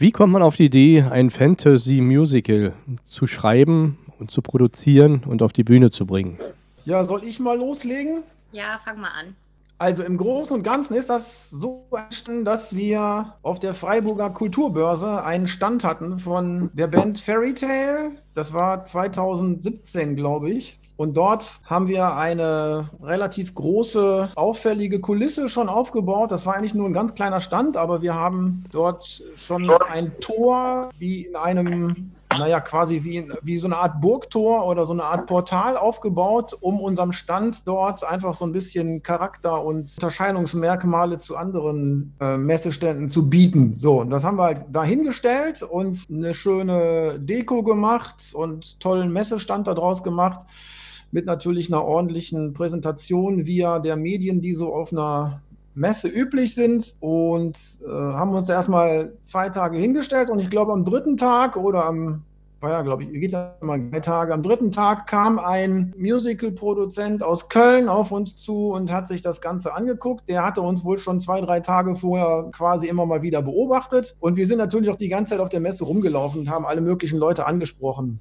Wie kommt man auf die Idee, ein Fantasy-Musical zu schreiben und zu produzieren und auf die Bühne zu bringen? Ja, soll ich mal loslegen? Ja, fang mal an. Also im Großen und Ganzen ist das so entstanden, dass wir auf der Freiburger Kulturbörse einen Stand hatten von der Band Fairy Tale. Das war 2017, glaube ich. Und dort haben wir eine relativ große, auffällige Kulisse schon aufgebaut. Das war eigentlich nur ein ganz kleiner Stand, aber wir haben dort schon ein Tor wie in einem naja, quasi wie, wie so eine Art Burgtor oder so eine Art Portal aufgebaut, um unserem Stand dort einfach so ein bisschen Charakter und Unterscheidungsmerkmale zu anderen äh, Messeständen zu bieten. So, und das haben wir halt dahingestellt und eine schöne Deko gemacht und tollen Messestand daraus gemacht mit natürlich einer ordentlichen Präsentation via der Medien, die so auf einer Messe üblich sind und äh, haben uns erstmal zwei Tage hingestellt und ich glaube am dritten Tag oder am war ja, glaube ich, geht ja mal drei Tage. Am dritten Tag kam ein Musical-Produzent aus Köln auf uns zu und hat sich das Ganze angeguckt. Der hatte uns wohl schon zwei, drei Tage vorher quasi immer mal wieder beobachtet. Und wir sind natürlich auch die ganze Zeit auf der Messe rumgelaufen und haben alle möglichen Leute angesprochen.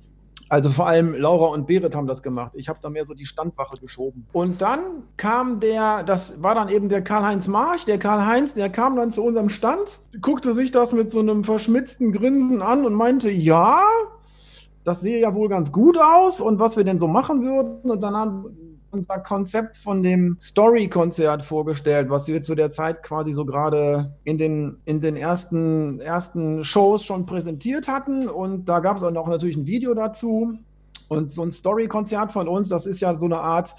Also vor allem Laura und Berit haben das gemacht. Ich habe da mehr so die Standwache geschoben. Und dann kam der, das war dann eben der Karl-Heinz March. Der Karl-Heinz, der kam dann zu unserem Stand, guckte sich das mit so einem verschmitzten Grinsen an und meinte, ja, das sehe ja wohl ganz gut aus und was wir denn so machen würden. Und dann haben unser Konzept von dem Story-Konzert vorgestellt, was wir zu der Zeit quasi so gerade in den, in den ersten, ersten Shows schon präsentiert hatten. Und da gab es auch natürlich ein Video dazu. Und so ein Story-Konzert von uns, das ist ja so eine Art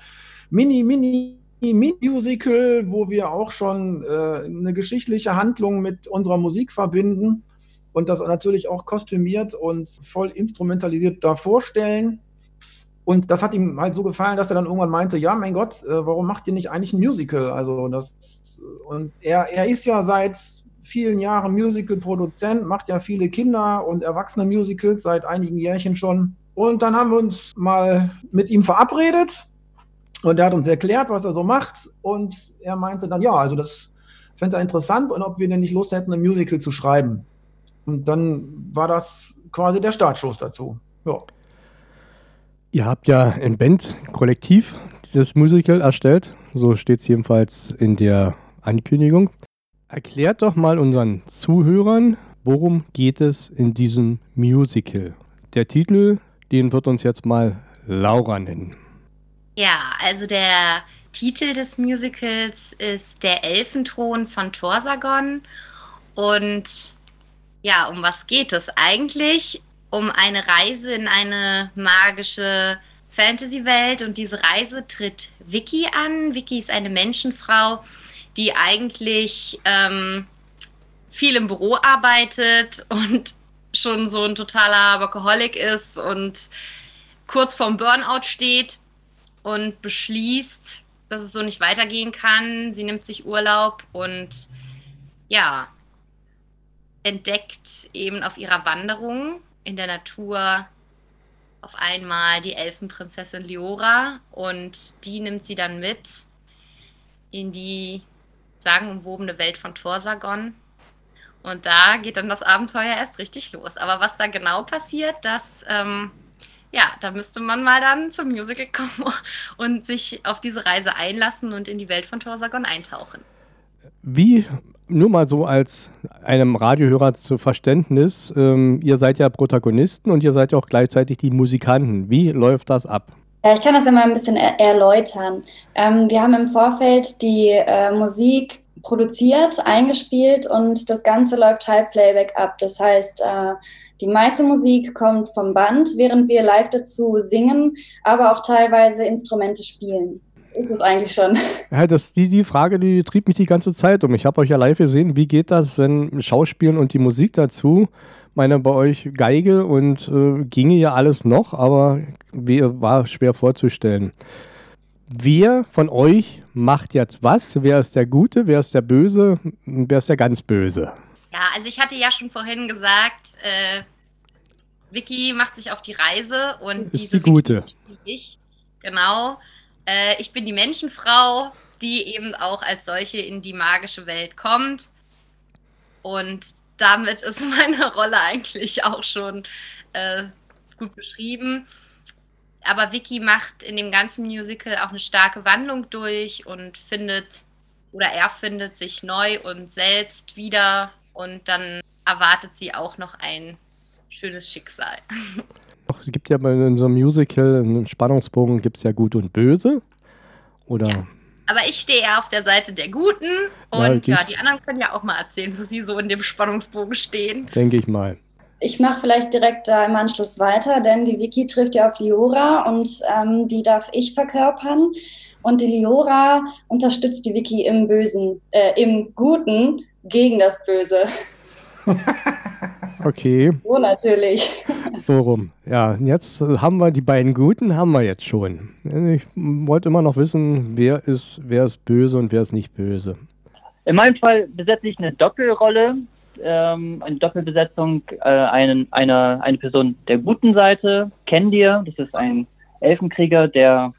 Mini, Mini, Musical, wo wir auch schon äh, eine geschichtliche Handlung mit unserer Musik verbinden und das natürlich auch kostümiert und voll instrumentalisiert da vorstellen. Und das hat ihm halt so gefallen, dass er dann irgendwann meinte, ja, mein Gott, äh, warum macht ihr nicht eigentlich ein Musical? Also das und er, er ist ja seit vielen Jahren Musical-Produzent, macht ja viele Kinder- und Erwachsene-Musicals seit einigen Jährchen schon. Und dann haben wir uns mal mit ihm verabredet und er hat uns erklärt, was er so macht. Und er meinte dann, ja, also das fände er interessant und ob wir denn nicht Lust hätten, ein Musical zu schreiben. Und dann war das quasi der Startschuss dazu. Ja. Ihr habt ja ein Band-Kollektiv das Musical erstellt. So steht es jedenfalls in der Ankündigung. Erklärt doch mal unseren Zuhörern, worum geht es in diesem Musical? Der Titel, den wird uns jetzt mal Laura nennen. Ja, also der Titel des Musicals ist Der Elfenthron von Torsagon. Und ja, um was geht es eigentlich? Um eine Reise in eine magische Fantasy-Welt und diese Reise tritt Vicky an. Vicky ist eine Menschenfrau, die eigentlich ähm, viel im Büro arbeitet und schon so ein totaler Workaholic ist und kurz vorm Burnout steht und beschließt, dass es so nicht weitergehen kann. Sie nimmt sich Urlaub und ja, entdeckt eben auf ihrer Wanderung in der Natur auf einmal die Elfenprinzessin Liora und die nimmt sie dann mit in die sagenumwobene Welt von Torsagon. Und da geht dann das Abenteuer erst richtig los. Aber was da genau passiert, das, ähm, ja, da müsste man mal dann zum Musical kommen und sich auf diese Reise einlassen und in die Welt von Torsagon eintauchen. Wie nur mal so als einem Radiohörer zu Verständnis, ähm, ihr seid ja Protagonisten und ihr seid ja auch gleichzeitig die Musikanten. Wie läuft das ab? Ja, ich kann das immer ein bisschen er erläutern. Ähm, wir haben im Vorfeld die äh, Musik produziert, eingespielt und das Ganze läuft halb Playback ab. Das heißt, äh, die meiste Musik kommt vom Band, während wir live dazu singen, aber auch teilweise Instrumente spielen ist es eigentlich schon. Ja, das, die, die Frage, die trieb mich die ganze Zeit um. Ich habe euch ja live gesehen. Wie geht das, wenn Schauspielen und die Musik dazu? Meine bei euch Geige und äh, ginge ja alles noch, aber wie, war schwer vorzustellen. Wer von euch macht jetzt was? Wer ist der Gute? Wer ist der Böse? Wer ist der ganz Böse? Ja, also ich hatte ja schon vorhin gesagt, äh, Vicky macht sich auf die Reise und ist diese die Gute. Vicky, ich, genau. Äh, ich bin die Menschenfrau, die eben auch als solche in die magische Welt kommt. Und damit ist meine Rolle eigentlich auch schon äh, gut beschrieben. Aber Vicky macht in dem ganzen Musical auch eine starke Wandlung durch und findet oder er findet sich neu und selbst wieder und dann erwartet sie auch noch ein schönes Schicksal. Es gibt ja bei so einem Musical, einen Spannungsbogen, gibt es ja Gut und Böse. Oder? Ja. Aber ich stehe eher auf der Seite der Guten und ja, ja, die anderen können ja auch mal erzählen, wo sie so in dem Spannungsbogen stehen. Denke ich mal. Ich mache vielleicht direkt da im Anschluss weiter, denn die Wiki trifft ja auf Liora und ähm, die darf ich verkörpern. Und die Liora unterstützt die Wiki im Bösen, äh, im Guten gegen das Böse. okay. So natürlich. So rum. Ja, jetzt haben wir die beiden Guten, haben wir jetzt schon. Ich wollte immer noch wissen, wer ist, wer ist böse und wer ist nicht böse. In meinem Fall besetze ich eine Doppelrolle ähm, eine Doppelbesetzung, äh, einen, eine, eine Person der guten Seite, Kendir, das ist ein Elfenkrieger, der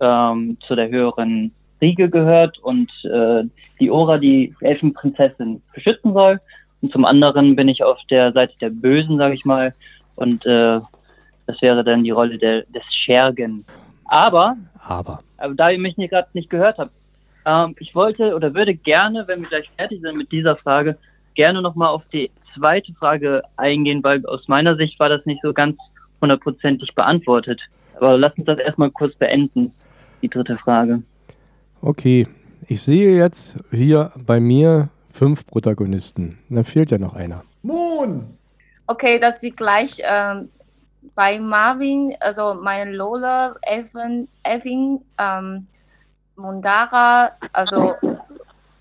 ähm, zu der höheren Riege gehört und äh, die Ora, die Elfenprinzessin, beschützen soll. Und zum anderen bin ich auf der Seite der Bösen, sage ich mal, und äh, das wäre dann die Rolle der, des Schergen. Aber, aber, aber da ihr mich gerade nicht gehört habt, ähm, ich wollte oder würde gerne, wenn wir gleich fertig sind mit dieser Frage, gerne nochmal auf die zweite Frage eingehen, weil aus meiner Sicht war das nicht so ganz hundertprozentig beantwortet. Aber lass uns das erstmal kurz beenden, die dritte Frage. Okay, ich sehe jetzt hier bei mir fünf Protagonisten. Dann fehlt ja noch einer. Moon! Okay, dass sie gleich ähm, bei Marvin, also meine Lola, Elfin, Elfin ähm, Mundara, also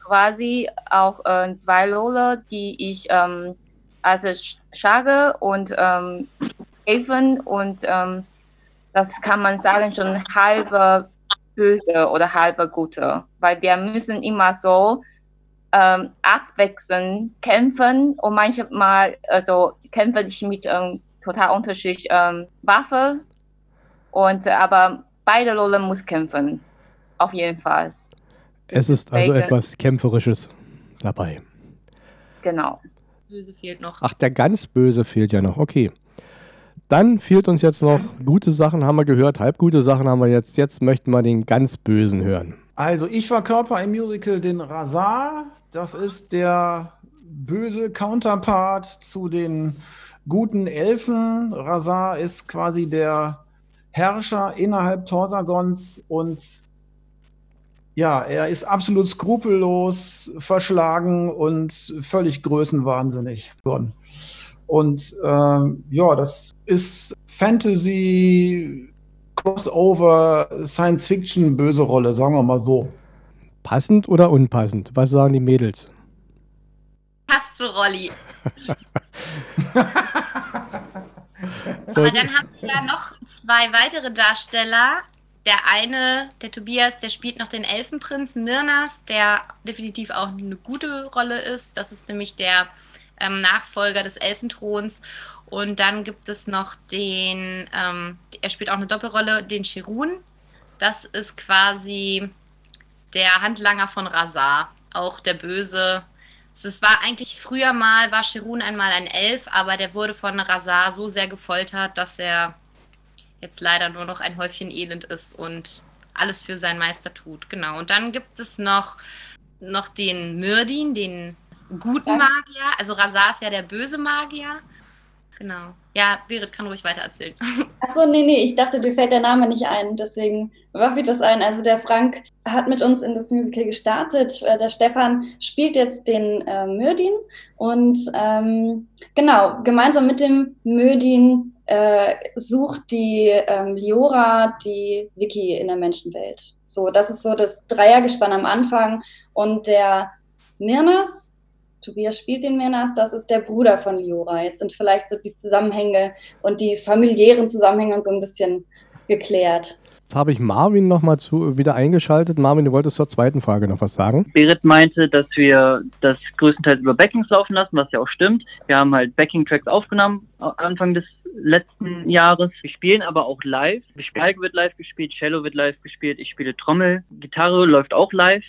quasi auch äh, zwei Rolle, die ich ähm, also Schage und ähm, Even und ähm, das kann man sagen schon halbe böse oder halbe gute, weil wir müssen immer so ähm, abwechselnd kämpfen und manchmal also kämpfe ich mit ähm, total unterschiedlichen ähm, Waffen und aber beide Rollen muss kämpfen auf jeden Fall. Es ist also etwas Kämpferisches dabei. Genau. Böse fehlt noch. Ach, der ganz Böse fehlt ja noch. Okay. Dann fehlt uns jetzt noch gute Sachen, haben wir gehört, halbgute Sachen haben wir jetzt. Jetzt möchten wir den ganz Bösen hören. Also, ich verkörper im Musical den Razar. Das ist der böse Counterpart zu den guten Elfen. Razar ist quasi der Herrscher innerhalb Torsagons und ja, er ist absolut skrupellos, verschlagen und völlig größenwahnsinnig geworden. Und ähm, ja, das ist Fantasy, Crossover, Science Fiction, böse Rolle, sagen wir mal so. Passend oder unpassend? Was sagen die Mädels? Passt zu Rolli. Aber dann haben wir ja noch zwei weitere Darsteller, der eine, der Tobias, der spielt noch den Elfenprinzen Mirnas, der definitiv auch eine gute Rolle ist. Das ist nämlich der ähm, Nachfolger des Elfenthrons. Und dann gibt es noch den, ähm, er spielt auch eine Doppelrolle, den Cherun. Das ist quasi der Handlanger von Razar, auch der Böse. Es war eigentlich früher mal, war Cherun einmal ein Elf, aber der wurde von Razar so sehr gefoltert, dass er jetzt leider nur noch ein Häufchen Elend ist und alles für seinen Meister tut. Genau. Und dann gibt es noch, noch den Myrdin, den guten Magier. Also Razar ist ja der böse Magier. Genau. Ja, Berit kann ruhig weiter erzählen. Achso, nee, nee, ich dachte, dir fällt der Name nicht ein. Deswegen warf ich das ein. Also der Frank hat mit uns in das Musical gestartet. Äh, der Stefan spielt jetzt den äh, Myrdin. Und ähm, genau, gemeinsam mit dem Myrdin äh, sucht die ähm, Liora die Wiki in der Menschenwelt. So, das ist so das Dreiergespann am Anfang. Und der Mirnas, Tobias spielt den Mirnas, das ist der Bruder von Liora. Jetzt sind vielleicht so die Zusammenhänge und die familiären Zusammenhänge so ein bisschen geklärt. Jetzt habe ich Marvin nochmal wieder eingeschaltet. Marvin, du wolltest zur zweiten Frage noch was sagen. Berit meinte, dass wir das größtenteils über Backings laufen lassen, was ja auch stimmt. Wir haben halt Backing-Tracks aufgenommen Anfang des letzten Jahres. Wir spielen aber auch live. Geige wird live gespielt, Cello wird live gespielt, ich spiele Trommel, Gitarre läuft auch live.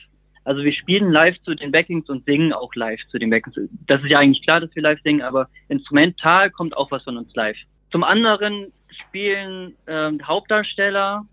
Also wir spielen live zu den Backings und singen auch live zu den Backings. Das ist ja eigentlich klar, dass wir live singen, aber instrumental kommt auch was von uns live. Zum anderen spielen ähm, Hauptdarsteller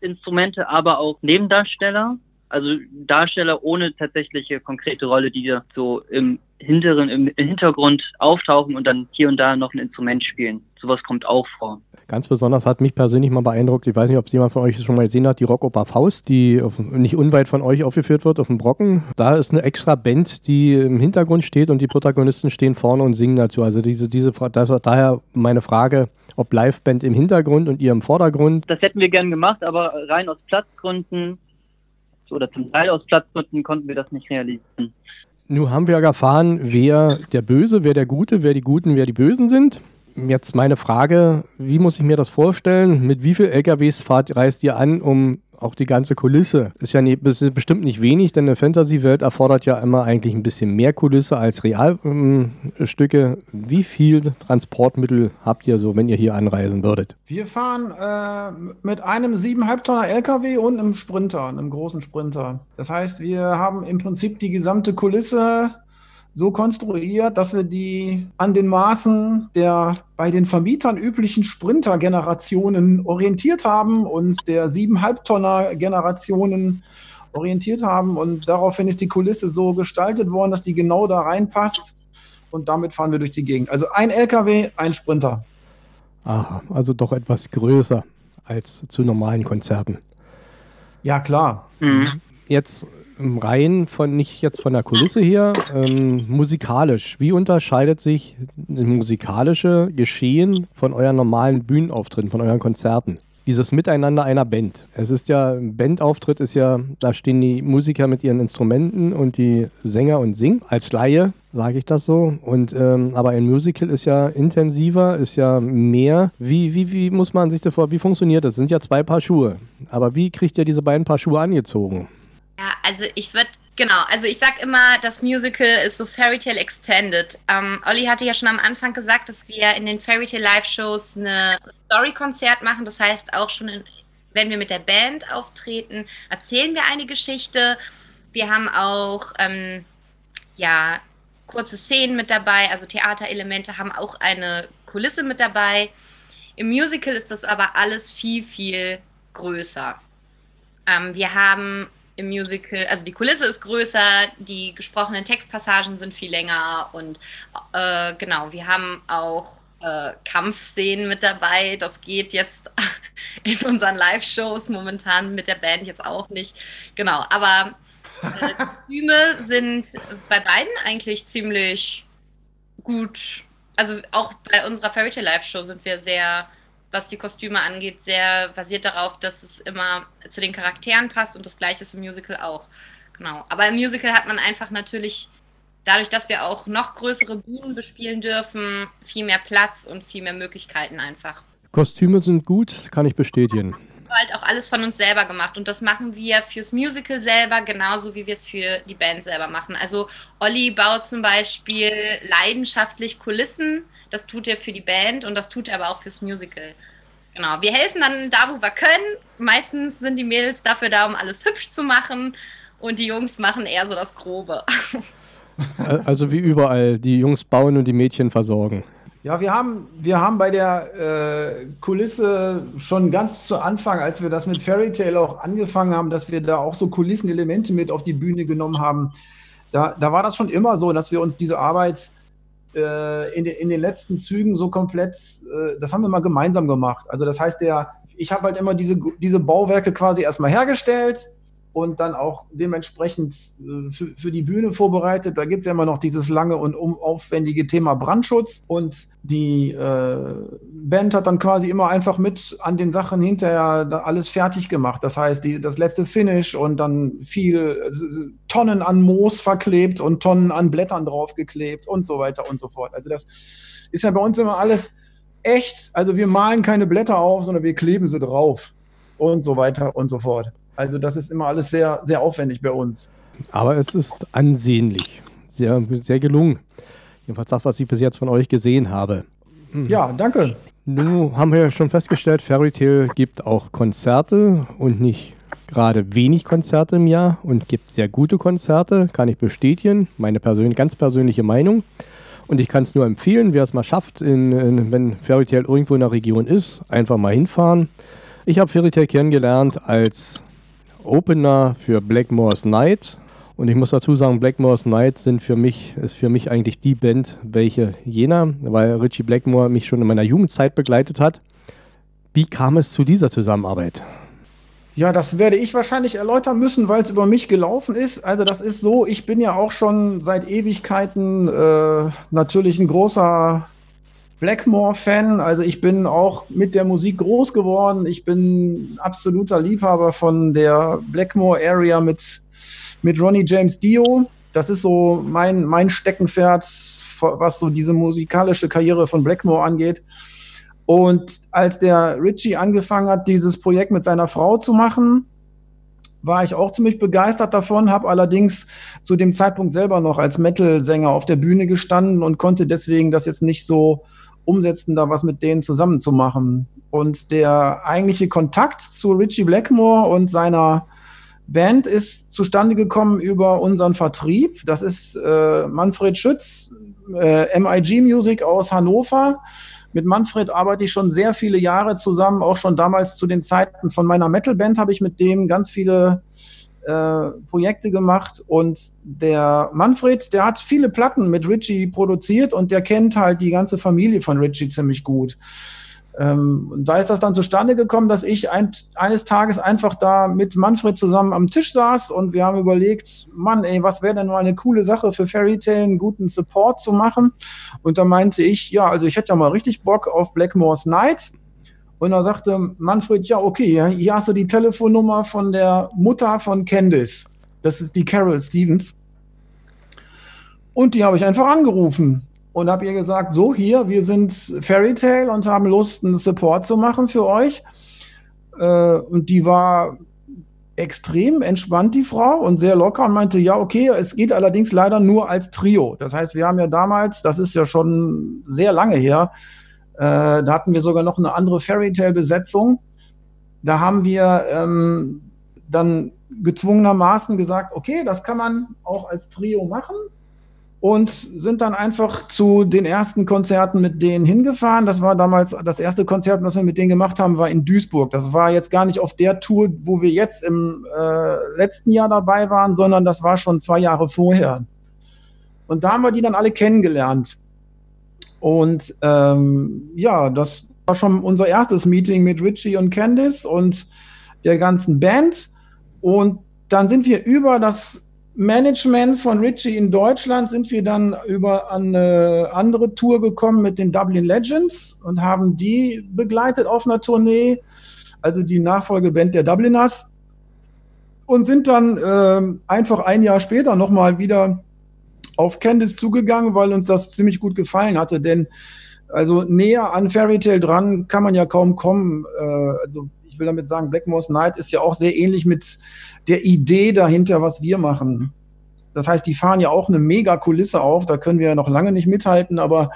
Instrumente, aber auch Nebendarsteller. Also Darsteller ohne tatsächliche konkrete Rolle, die so im hinteren, im Hintergrund auftauchen und dann hier und da noch ein Instrument spielen. Sowas kommt auch vor. Ganz besonders hat mich persönlich mal beeindruckt, ich weiß nicht, ob es jemand von euch schon mal gesehen hat, die Rockoper Faust, die auf, nicht unweit von euch aufgeführt wird, auf dem Brocken. Da ist eine extra Band, die im Hintergrund steht und die Protagonisten stehen vorne und singen dazu. Also diese, diese, das, daher meine Frage, ob Liveband im Hintergrund und ihr im Vordergrund. Das hätten wir gern gemacht, aber rein aus Platzgründen oder zum Teil aus Platzgründen konnten wir das nicht realisieren. Nun haben wir erfahren, wer der Böse, wer der Gute, wer die Guten, wer die Bösen sind. Jetzt meine Frage, wie muss ich mir das vorstellen? Mit wie vielen LKWs fahrt, reist ihr an, um auch die ganze Kulisse? Ist ja nie, ist bestimmt nicht wenig, denn eine Fantasy-Welt erfordert ja immer eigentlich ein bisschen mehr Kulisse als Realstücke. Ähm, wie viel Transportmittel habt ihr so, wenn ihr hier anreisen würdet? Wir fahren äh, mit einem 7,5 Tonner LKW und einem Sprinter, einem großen Sprinter. Das heißt, wir haben im Prinzip die gesamte Kulisse so konstruiert, dass wir die an den Maßen der bei den Vermietern üblichen Sprinter-Generationen orientiert haben und der 7,5 Tonner Generationen orientiert haben. Und daraufhin ist die Kulisse so gestaltet worden, dass die genau da reinpasst. Und damit fahren wir durch die Gegend. Also ein LKW, ein Sprinter. Aha, also doch etwas größer als zu normalen Konzerten. Ja, klar. Mhm. Jetzt rein von, nicht jetzt von der Kulisse her, ähm, musikalisch. Wie unterscheidet sich das musikalische Geschehen von euren normalen Bühnenauftritten, von euren Konzerten? Dieses Miteinander einer Band. Es ist ja, ein Bandauftritt ist ja, da stehen die Musiker mit ihren Instrumenten und die Sänger und singen. Als Laie sage ich das so. Und ähm, aber ein Musical ist ja intensiver, ist ja mehr. Wie, wie, wie muss man sich das vor, wie funktioniert das? Es sind ja zwei Paar Schuhe. Aber wie kriegt ihr diese beiden Paar Schuhe angezogen? Ja, also ich würde, genau, also ich sag immer, das Musical ist so Fairy Tale Extended. Ähm, Olli hatte ja schon am Anfang gesagt, dass wir in den Fairy Tale Live-Shows eine Story-Konzert machen. Das heißt, auch schon, in, wenn wir mit der Band auftreten, erzählen wir eine Geschichte. Wir haben auch, ähm, ja, kurze Szenen mit dabei, also Theaterelemente haben auch eine Kulisse mit dabei. Im Musical ist das aber alles viel, viel größer. Ähm, wir haben im Musical, also die Kulisse ist größer, die gesprochenen Textpassagen sind viel länger und äh, genau, wir haben auch äh, Kampfszenen mit dabei. Das geht jetzt in unseren Live-Shows momentan mit der Band jetzt auch nicht. Genau, aber äh, Kostüme sind bei beiden eigentlich ziemlich gut. Also auch bei unserer Fairy Tale Live-Show sind wir sehr was die Kostüme angeht, sehr basiert darauf, dass es immer zu den Charakteren passt und das gleiche ist im Musical auch. Genau. Aber im Musical hat man einfach natürlich, dadurch, dass wir auch noch größere Bühnen bespielen dürfen, viel mehr Platz und viel mehr Möglichkeiten einfach. Kostüme sind gut, kann ich bestätigen halt auch alles von uns selber gemacht und das machen wir fürs Musical selber genauso wie wir es für die Band selber machen. Also Olli baut zum Beispiel leidenschaftlich Kulissen, das tut er für die Band und das tut er aber auch fürs Musical. Genau, wir helfen dann da, wo wir können. Meistens sind die Mädels dafür da, um alles hübsch zu machen und die Jungs machen eher so das Grobe. Also wie überall, die Jungs bauen und die Mädchen versorgen. Ja, wir haben, wir haben bei der äh, Kulisse schon ganz zu Anfang, als wir das mit Fairy Tale auch angefangen haben, dass wir da auch so Kulissenelemente mit auf die Bühne genommen haben. Da, da war das schon immer so, dass wir uns diese Arbeit äh, in, de, in den letzten Zügen so komplett, äh, das haben wir mal gemeinsam gemacht. Also das heißt, der, ich habe halt immer diese, diese Bauwerke quasi erstmal hergestellt, und dann auch dementsprechend äh, für, für die Bühne vorbereitet. Da gibt es ja immer noch dieses lange und aufwendige Thema Brandschutz. Und die äh, Band hat dann quasi immer einfach mit an den Sachen hinterher alles fertig gemacht. Das heißt, die, das letzte Finish und dann viel Tonnen an Moos verklebt und Tonnen an Blättern draufgeklebt und so weiter und so fort. Also das ist ja bei uns immer alles echt. Also wir malen keine Blätter auf, sondern wir kleben sie drauf und so weiter und so fort. Also das ist immer alles sehr, sehr aufwendig bei uns. Aber es ist ansehnlich. Sehr, sehr gelungen. Jedenfalls das, was ich bis jetzt von euch gesehen habe. Hm. Ja, danke. Nun haben wir schon festgestellt, Fairy Tale gibt auch Konzerte und nicht gerade wenig Konzerte im Jahr und gibt sehr gute Konzerte, kann ich bestätigen. Meine persön ganz persönliche Meinung. Und ich kann es nur empfehlen, wer es mal schafft, in, in, wenn Fairy Tale irgendwo in der Region ist, einfach mal hinfahren. Ich habe Fairy Tale kennengelernt als Opener für Blackmore's Night. Und ich muss dazu sagen, Blackmore's Night sind für mich, ist für mich eigentlich die Band, welche jener, weil Richie Blackmore mich schon in meiner Jugendzeit begleitet hat. Wie kam es zu dieser Zusammenarbeit? Ja, das werde ich wahrscheinlich erläutern müssen, weil es über mich gelaufen ist. Also das ist so, ich bin ja auch schon seit Ewigkeiten äh, natürlich ein großer Blackmore-Fan. Also ich bin auch mit der Musik groß geworden. Ich bin absoluter Liebhaber von der Blackmore-Area mit, mit Ronnie James Dio. Das ist so mein, mein Steckenpferd, was so diese musikalische Karriere von Blackmore angeht. Und als der Richie angefangen hat, dieses Projekt mit seiner Frau zu machen, war ich auch ziemlich begeistert davon, habe allerdings zu dem Zeitpunkt selber noch als Metal-Sänger auf der Bühne gestanden und konnte deswegen das jetzt nicht so umsetzen, da was mit denen zusammen zu machen. Und der eigentliche Kontakt zu Richie Blackmore und seiner Band ist zustande gekommen über unseren Vertrieb. Das ist äh, Manfred Schütz, äh, MIG Music aus Hannover. Mit Manfred arbeite ich schon sehr viele Jahre zusammen, auch schon damals zu den Zeiten von meiner Metalband habe ich mit dem ganz viele äh, Projekte gemacht und der Manfred, der hat viele Platten mit Richie produziert und der kennt halt die ganze Familie von Richie ziemlich gut. Ähm, und da ist das dann zustande gekommen, dass ich ein, eines Tages einfach da mit Manfred zusammen am Tisch saß und wir haben überlegt, Mann, ey, was wäre denn mal eine coole Sache für Fairy Tale, einen guten Support zu machen? Und da meinte ich, ja, also ich hätte ja mal richtig Bock auf Blackmore's Night. Und da sagte Manfred, ja, okay, hier hast du die Telefonnummer von der Mutter von Candice. Das ist die Carol Stevens. Und die habe ich einfach angerufen und habe ihr gesagt, so hier, wir sind Fairy Tale und haben Lust, einen Support zu machen für euch. Äh, und die war extrem entspannt, die Frau, und sehr locker und meinte, ja, okay, es geht allerdings leider nur als Trio. Das heißt, wir haben ja damals, das ist ja schon sehr lange her, äh, da hatten wir sogar noch eine andere Fairy Tale-Besetzung. Da haben wir ähm, dann gezwungenermaßen gesagt, okay, das kann man auch als Trio machen und sind dann einfach zu den ersten Konzerten mit denen hingefahren. Das war damals das erste Konzert, was wir mit denen gemacht haben, war in Duisburg. Das war jetzt gar nicht auf der Tour, wo wir jetzt im äh, letzten Jahr dabei waren, sondern das war schon zwei Jahre vorher. Und da haben wir die dann alle kennengelernt. Und ähm, ja, das war schon unser erstes Meeting mit Richie und Candice und der ganzen Band. Und dann sind wir über das Management von Richie in Deutschland sind wir dann über eine andere Tour gekommen mit den Dublin Legends und haben die begleitet auf einer Tournee, also die Nachfolgeband der Dubliners und sind dann äh, einfach ein Jahr später nochmal wieder auf Candice zugegangen, weil uns das ziemlich gut gefallen hatte, denn also näher an Fairy Tale dran kann man ja kaum kommen. Äh, also ich will damit sagen, Blackmore's Night ist ja auch sehr ähnlich mit der Idee dahinter, was wir machen. Das heißt, die fahren ja auch eine mega Kulisse auf, da können wir ja noch lange nicht mithalten, aber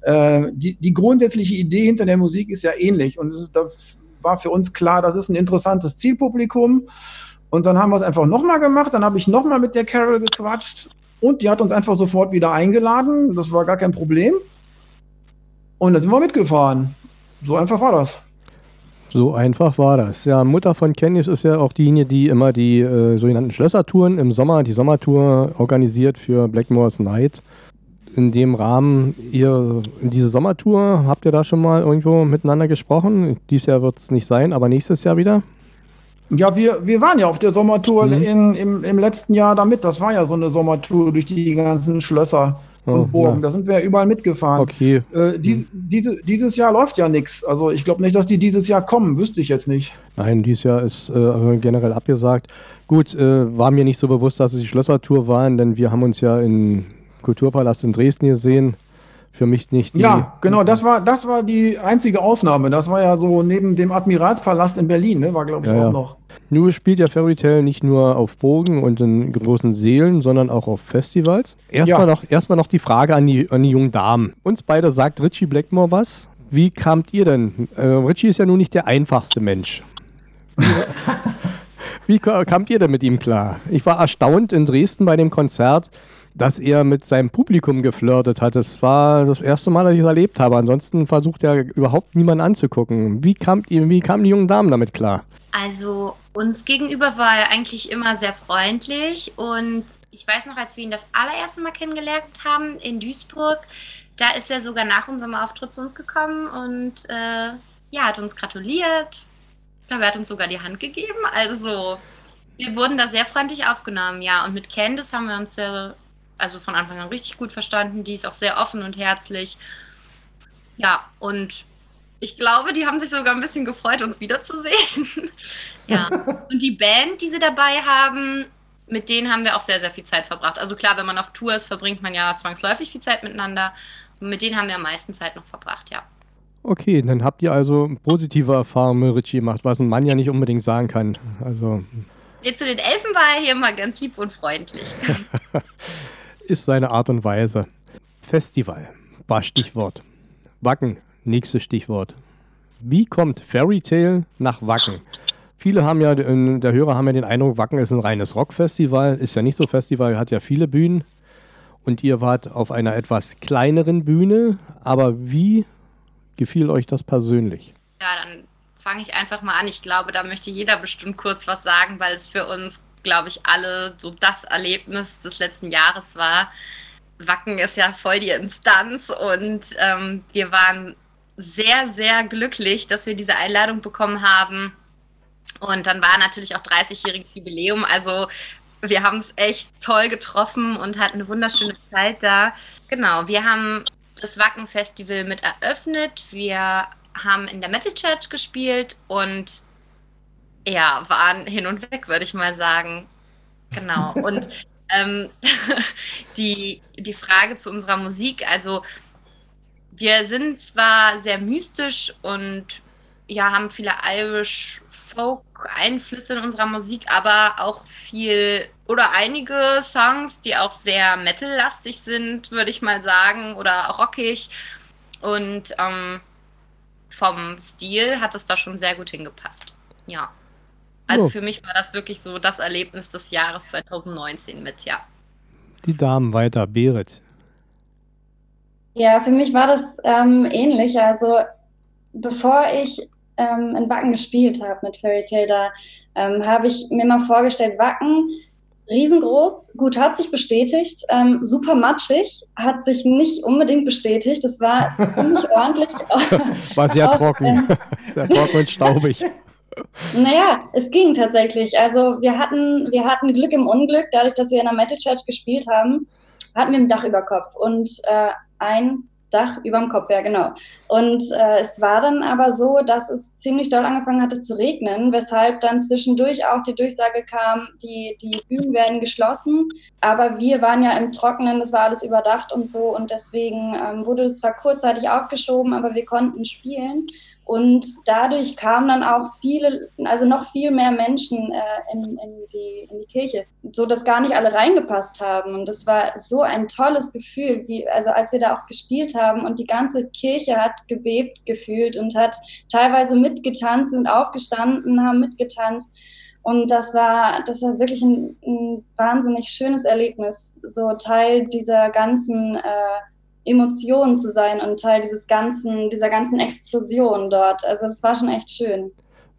äh, die, die grundsätzliche Idee hinter der Musik ist ja ähnlich. Und ist, das war für uns klar, das ist ein interessantes Zielpublikum. Und dann haben wir es einfach nochmal gemacht, dann habe ich nochmal mit der Carol gequatscht und die hat uns einfach sofort wieder eingeladen. Das war gar kein Problem. Und dann sind wir mitgefahren. So einfach war das. So einfach war das. Ja, Mutter von Candice ist ja auch diejenige, die immer die äh, sogenannten Schlössertouren im Sommer, die Sommertour organisiert für Blackmore's Night. In dem Rahmen, ihr, diese Sommertour, habt ihr da schon mal irgendwo miteinander gesprochen? Dieses Jahr wird es nicht sein, aber nächstes Jahr wieder? Ja, wir, wir waren ja auf der Sommertour mhm. in, im, im letzten Jahr damit. Das war ja so eine Sommertour durch die ganzen Schlösser und oh, Burgen. Ja. Da sind wir ja überall mitgefahren. Okay. Äh, die, hm. diese, dieses Jahr läuft ja nichts. Also ich glaube nicht, dass die dieses Jahr kommen. Wüsste ich jetzt nicht. Nein, dieses Jahr ist äh, generell abgesagt. Gut, äh, war mir nicht so bewusst, dass es die Schlössertour waren, denn wir haben uns ja im Kulturpalast in Dresden gesehen für mich nicht. ja, genau, das war, das war die einzige Aufnahme. Das war ja so neben dem Admiralspalast in Berlin, ne? war glaube ich ja, auch noch. Nur spielt ja Fairy Tale nicht nur auf Bogen und in großen Seelen, sondern auch auf Festivals. Erstmal ja. noch, erstmal noch die Frage an die, an die jungen Damen. Uns beide sagt Richie Blackmore was. Wie kamt ihr denn? Äh, Richie ist ja nun nicht der einfachste Mensch. Wie kamt ihr denn mit ihm klar? Ich war erstaunt in Dresden bei dem Konzert, dass er mit seinem Publikum geflirtet hat. Das war das erste Mal, dass ich es erlebt habe. Ansonsten versucht er überhaupt niemanden anzugucken. Wie, kamt wie kamen die jungen Damen damit klar? Also uns gegenüber war er eigentlich immer sehr freundlich und ich weiß noch, als wir ihn das allererste Mal kennengelernt haben in Duisburg, da ist er sogar nach unserem Auftritt zu uns gekommen und äh, ja, hat uns gratuliert. Ich glaube, er hat uns sogar die Hand gegeben. Also wir wurden da sehr freundlich aufgenommen, ja. Und mit Candice haben wir uns sehr, also von Anfang an richtig gut verstanden. Die ist auch sehr offen und herzlich. Ja, und ich glaube, die haben sich sogar ein bisschen gefreut, uns wiederzusehen. ja. Und die Band, die sie dabei haben, mit denen haben wir auch sehr, sehr viel Zeit verbracht. Also klar, wenn man auf Tour ist, verbringt man ja zwangsläufig viel Zeit miteinander. Und mit denen haben wir am meisten Zeit noch verbracht, ja. Okay, dann habt ihr also positive Erfahrungen mit Richie gemacht, was ein Mann ja nicht unbedingt sagen kann. Also. Nee, zu den Elfen war er hier immer ganz lieb und freundlich. Ist seine Art und Weise. Festival war Stichwort. Wacken Nächstes Stichwort. Wie kommt Fairy Tale nach Wacken? Viele haben ja, der Hörer haben ja den Eindruck, Wacken ist ein reines Rockfestival. Ist ja nicht so Festival, hat ja viele Bühnen. Und ihr wart auf einer etwas kleineren Bühne. Aber wie gefiel euch das persönlich? Ja, dann fange ich einfach mal an. Ich glaube, da möchte jeder bestimmt kurz was sagen, weil es für uns, glaube ich, alle so das Erlebnis des letzten Jahres war. Wacken ist ja voll die Instanz und ähm, wir waren sehr, sehr glücklich, dass wir diese Einladung bekommen haben. Und dann war natürlich auch 30-jähriges Jubiläum. Also wir haben es echt toll getroffen und hatten eine wunderschöne Zeit da. Genau, wir haben das Wacken-Festival mit eröffnet. Wir haben in der Metal Church gespielt und ja, waren hin und weg, würde ich mal sagen. Genau. Und ähm, die, die Frage zu unserer Musik, also wir sind zwar sehr mystisch und ja, haben viele Irish Folk Einflüsse in unserer Musik, aber auch viel oder einige Songs, die auch sehr metal-lastig sind, würde ich mal sagen, oder rockig. Und ähm, vom Stil hat es da schon sehr gut hingepasst. Ja. Also oh. für mich war das wirklich so das Erlebnis des Jahres 2019 mit, ja. Die Damen weiter, Berit. Ja, für mich war das ähm, ähnlich. Also bevor ich ähm, in Wacken gespielt habe mit Fairy Tale, da ähm, habe ich mir mal vorgestellt, Wacken, riesengroß, gut, hat sich bestätigt, ähm, super matschig, hat sich nicht unbedingt bestätigt. Das war ziemlich ordentlich. War sehr trocken, sehr trocken und staubig. Naja, es ging tatsächlich. Also wir hatten, wir hatten Glück im Unglück, dadurch, dass wir in der Metal Church gespielt haben, hatten wir ein Dach über Kopf. Und äh, ein Dach über dem Kopf, ja genau. Und äh, es war dann aber so, dass es ziemlich doll angefangen hatte zu regnen, weshalb dann zwischendurch auch die Durchsage kam, die, die Bühnen werden geschlossen. Aber wir waren ja im Trockenen, das war alles überdacht und so und deswegen ähm, wurde es zwar kurzzeitig aufgeschoben, aber wir konnten spielen. Und dadurch kamen dann auch viele, also noch viel mehr Menschen äh, in, in, die, in die Kirche, so dass gar nicht alle reingepasst haben. Und das war so ein tolles Gefühl, wie, also als wir da auch gespielt haben und die ganze Kirche hat gebebt gefühlt und hat teilweise mitgetanzt und aufgestanden, haben mitgetanzt. Und das war, das war wirklich ein, ein wahnsinnig schönes Erlebnis, so Teil dieser ganzen äh, Emotionen zu sein und Teil dieses ganzen, dieser ganzen Explosion dort. Also das war schon echt schön.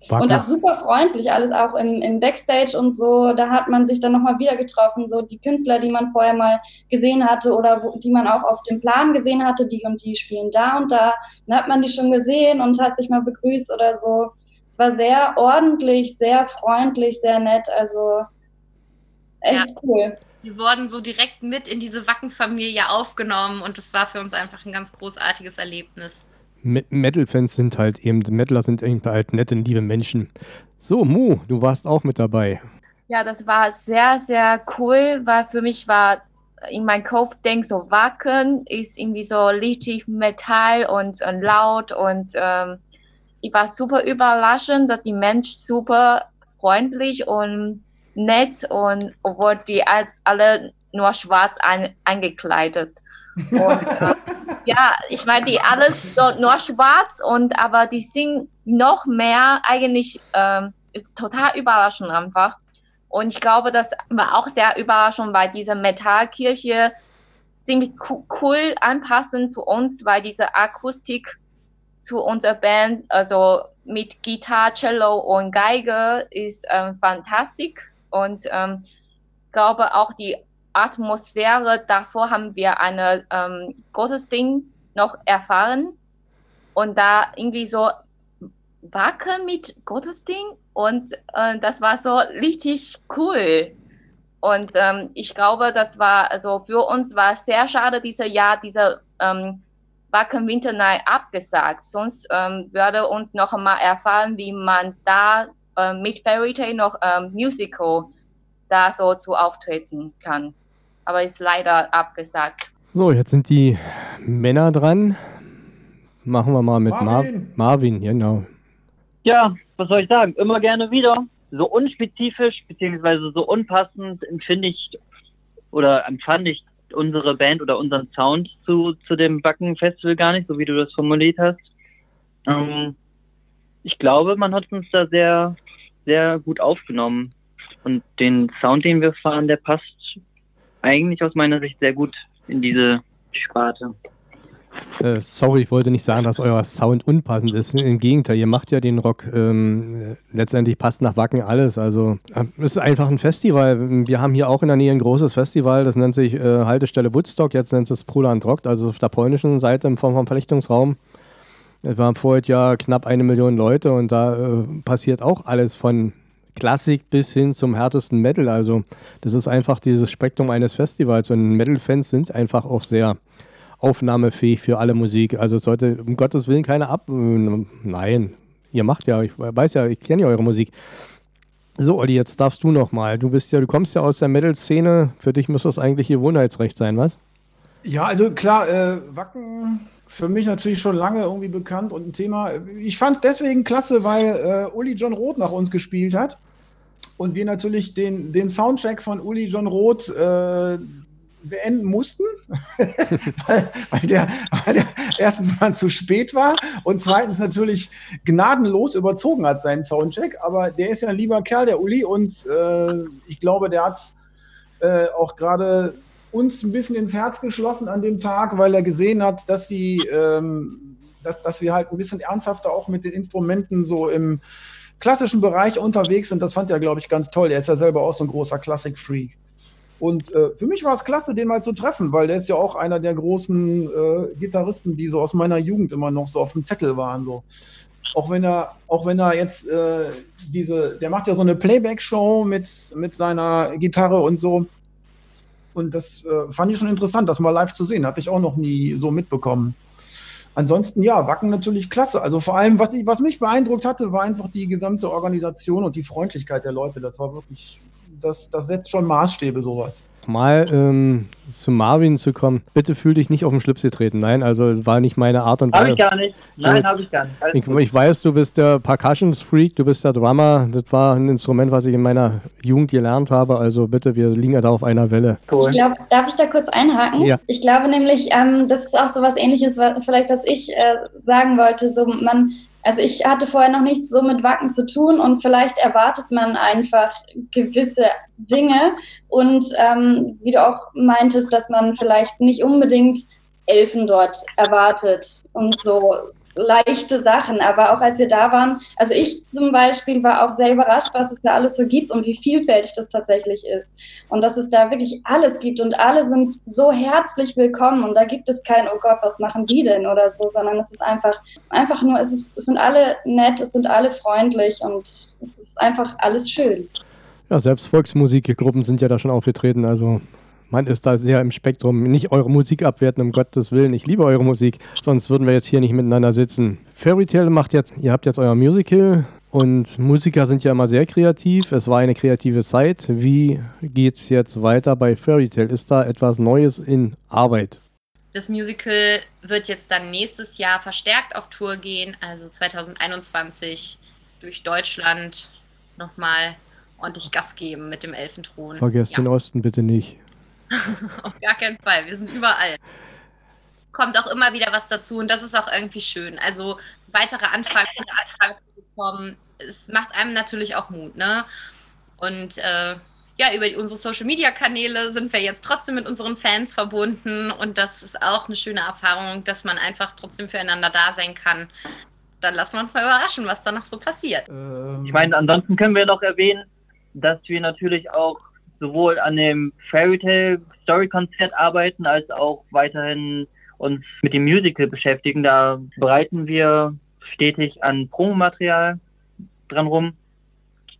Wagner. Und auch super freundlich, alles auch im, im Backstage und so. Da hat man sich dann nochmal wieder getroffen. So die Künstler, die man vorher mal gesehen hatte oder wo, die man auch auf dem Plan gesehen hatte, die und die spielen da und da. Dann hat man die schon gesehen und hat sich mal begrüßt oder so. Es war sehr ordentlich, sehr freundlich, sehr nett. Also echt ja. cool wir wurden so direkt mit in diese Wacken-Familie aufgenommen und das war für uns einfach ein ganz großartiges Erlebnis. Metal-Fans sind halt eben, Metaler sind eben halt nette, liebe Menschen. So, Mu, du warst auch mit dabei. Ja, das war sehr, sehr cool, weil für mich war in meinem Kopf denk so Wacken ist irgendwie so richtig Metall und, und laut und ähm, ich war super überraschend, dass die Menschen super freundlich und nett und obwohl die als alle nur schwarz ein, eingekleidet. Und, äh, ja, ich meine, die alles so nur schwarz und aber die sind noch mehr eigentlich ähm, total überraschend einfach. Und ich glaube, das war auch sehr überraschend, weil diese Metallkirche ziemlich cool anpassen zu uns, weil diese Akustik zu unserer Band, also mit Gitarre, Cello und Geige, ist ähm, fantastisch. Und ähm, glaube auch die Atmosphäre, davor haben wir eine ähm, Gottesding noch erfahren. Und da irgendwie so Wacke mit Gottesding und äh, das war so richtig cool. Und ähm, ich glaube, das war, also für uns war sehr schade, dieses Jahr, diese ähm, Wacken Winter Night abgesagt. Sonst ähm, würde uns noch einmal erfahren, wie man da äh, mit Fairy Tale noch ähm, Musical da so zu auftreten kann. Aber ist leider abgesagt. So, jetzt sind die Männer dran. Machen wir mal mit Marvin. Mar Marvin, genau. Ja, was soll ich sagen? Immer gerne wieder. So unspezifisch beziehungsweise so unpassend empfinde ich oder empfand ich unsere Band oder unseren Sound zu, zu dem Backen-Festival gar nicht, so wie du das formuliert hast. Ähm, ich glaube, man hat uns da sehr, sehr gut aufgenommen. Und den Sound, den wir fahren, der passt eigentlich aus meiner Sicht sehr gut in diese Sparte. Äh, sorry, ich wollte nicht sagen, dass euer Sound unpassend ist. Im Gegenteil, ihr macht ja den Rock. Ähm, letztendlich passt nach Wacken alles. Also äh, es ist einfach ein Festival. Wir haben hier auch in der Nähe ein großes Festival, das nennt sich äh, Haltestelle Woodstock, jetzt nennt es Proland Rock, also auf der polnischen Seite im Form vom Verlichtungsraum. Es waren vorher ja knapp eine Million Leute und da äh, passiert auch alles von Klassik bis hin zum härtesten Metal. Also das ist einfach dieses Spektrum eines Festivals und Metal-Fans sind einfach auch sehr aufnahmefähig für alle Musik. Also es sollte um Gottes Willen keine ab... Nein, ihr macht ja, ich weiß ja, ich kenne ja eure Musik. So, Olli, jetzt darfst du nochmal. Du bist ja, du kommst ja aus der Metal-Szene. Für dich muss das eigentlich Gewohnheitsrecht sein, was? Ja, also klar, äh, Wacken für mich natürlich schon lange irgendwie bekannt und ein Thema. Ich fand es deswegen klasse, weil äh, Uli John Roth nach uns gespielt hat und wir natürlich den, den Soundcheck von Uli John Roth äh, beenden mussten, weil, weil, der, weil der erstens mal zu spät war und zweitens natürlich gnadenlos überzogen hat seinen Soundcheck. Aber der ist ja ein lieber Kerl, der Uli, und äh, ich glaube, der hat äh, auch gerade uns ein bisschen ins Herz geschlossen an dem Tag, weil er gesehen hat, dass sie, ähm, dass, dass wir halt ein bisschen ernsthafter auch mit den Instrumenten so im klassischen Bereich unterwegs sind. Das fand er, glaube ich, ganz toll. Er ist ja selber auch so ein großer Klassik-Freak. Und äh, für mich war es klasse, den mal zu treffen, weil der ist ja auch einer der großen äh, Gitarristen, die so aus meiner Jugend immer noch so auf dem Zettel waren. So. Auch wenn er, auch wenn er jetzt äh, diese, der macht ja so eine Playback-Show mit, mit seiner Gitarre und so. Und das äh, fand ich schon interessant, das mal live zu sehen. Hatte ich auch noch nie so mitbekommen. Ansonsten, ja, Wacken natürlich klasse. Also vor allem, was, ich, was mich beeindruckt hatte, war einfach die gesamte Organisation und die Freundlichkeit der Leute. Das war wirklich das, das setzt schon Maßstäbe, sowas. Mal ähm, zu Marvin zu kommen. Bitte fühl dich nicht auf den Schlips getreten. Nein, also war nicht meine Art und Weise. Habe ich gar nicht. Nein, habe ich gar nicht. Ich, ich, weiß, du bist der Percussions-Freak, du bist der Drummer. Das war ein Instrument, was ich in meiner Jugend gelernt habe. Also bitte, wir liegen ja da auf einer Welle. Cool. Ich glaube, darf ich da kurz einhaken? Ja. Ich glaube nämlich, ähm, das ist auch so was ähnliches, was, vielleicht was ich äh, sagen wollte. So, man also ich hatte vorher noch nichts so mit Wacken zu tun und vielleicht erwartet man einfach gewisse Dinge. Und ähm, wie du auch meintest, dass man vielleicht nicht unbedingt Elfen dort erwartet und so leichte Sachen. Aber auch als wir da waren, also ich zum Beispiel war auch sehr überrascht, was es da alles so gibt und wie vielfältig das tatsächlich ist. Und dass es da wirklich alles gibt und alle sind so herzlich willkommen und da gibt es kein, oh Gott, was machen die denn oder so, sondern es ist einfach, einfach nur, es, ist, es sind alle nett, es sind alle freundlich und es ist einfach alles schön. Ja, selbst Volksmusikgruppen sind ja da schon aufgetreten, also man ist da sehr im Spektrum. Nicht eure Musik abwerten, um Gottes Willen. Ich liebe eure Musik, sonst würden wir jetzt hier nicht miteinander sitzen. Fairy Tale macht jetzt, ihr habt jetzt euer Musical und Musiker sind ja immer sehr kreativ. Es war eine kreative Zeit. Wie geht es jetzt weiter bei Fairy Tale? Ist da etwas Neues in Arbeit? Das Musical wird jetzt dann nächstes Jahr verstärkt auf Tour gehen, also 2021 durch Deutschland nochmal ordentlich Gas geben mit dem Elfenthron. Vergesst ja. den Osten bitte nicht. Auf gar keinen Fall. Wir sind überall. Kommt auch immer wieder was dazu und das ist auch irgendwie schön. Also weitere Anfragen, Anfragen zu bekommen, es macht einem natürlich auch Mut, ne? Und äh, ja, über unsere Social-Media-Kanäle sind wir jetzt trotzdem mit unseren Fans verbunden und das ist auch eine schöne Erfahrung, dass man einfach trotzdem füreinander da sein kann. Dann lassen wir uns mal überraschen, was da noch so passiert. Ähm, Ich meine, ansonsten können wir noch erwähnen, dass wir natürlich auch sowohl an dem Fairy Tale Story Konzert arbeiten, als auch weiterhin uns mit dem Musical beschäftigen. Da bereiten wir stetig an Promomaterial dran rum.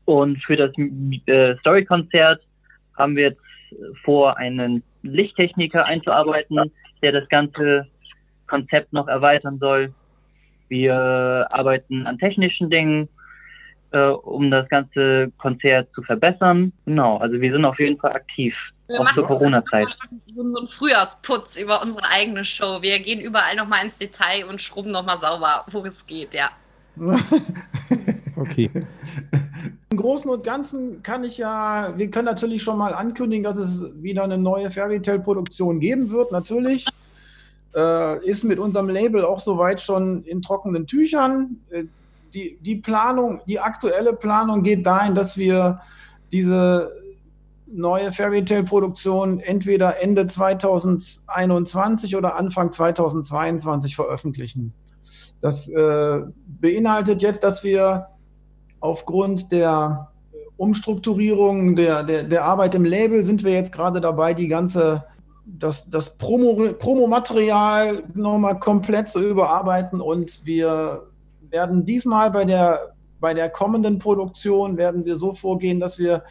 Und für das äh, Story Konzert haben wir jetzt vor, einen Lichttechniker einzuarbeiten, der das ganze Konzept noch erweitern soll. Wir arbeiten an technischen Dingen, äh, um das ganze Konzert zu verbessern. Genau, also wir sind auf jeden Fall aktiv, Wir auch zur Corona-Zeit. So, so ein Frühjahrsputz über unsere eigene Show. Wir gehen überall nochmal ins Detail und schrubben nochmal sauber, wo es geht, ja. Okay. Im Großen und Ganzen kann ich ja, wir können natürlich schon mal ankündigen, dass es wieder eine neue Fairy Tale Produktion geben wird. Natürlich äh, ist mit unserem Label auch soweit schon in trockenen Tüchern. Die, die Planung, die aktuelle Planung geht dahin, dass wir diese neue Fairy Tale Produktion entweder Ende 2021 oder Anfang 2022 veröffentlichen. Das äh, beinhaltet jetzt, dass wir aufgrund der Umstrukturierung der, der, der Arbeit im Label sind wir jetzt gerade dabei, die ganze, das, das Promo, Promomaterial nochmal komplett zu überarbeiten und wir werden diesmal bei der, bei der kommenden Produktion werden wir so vorgehen, dass wir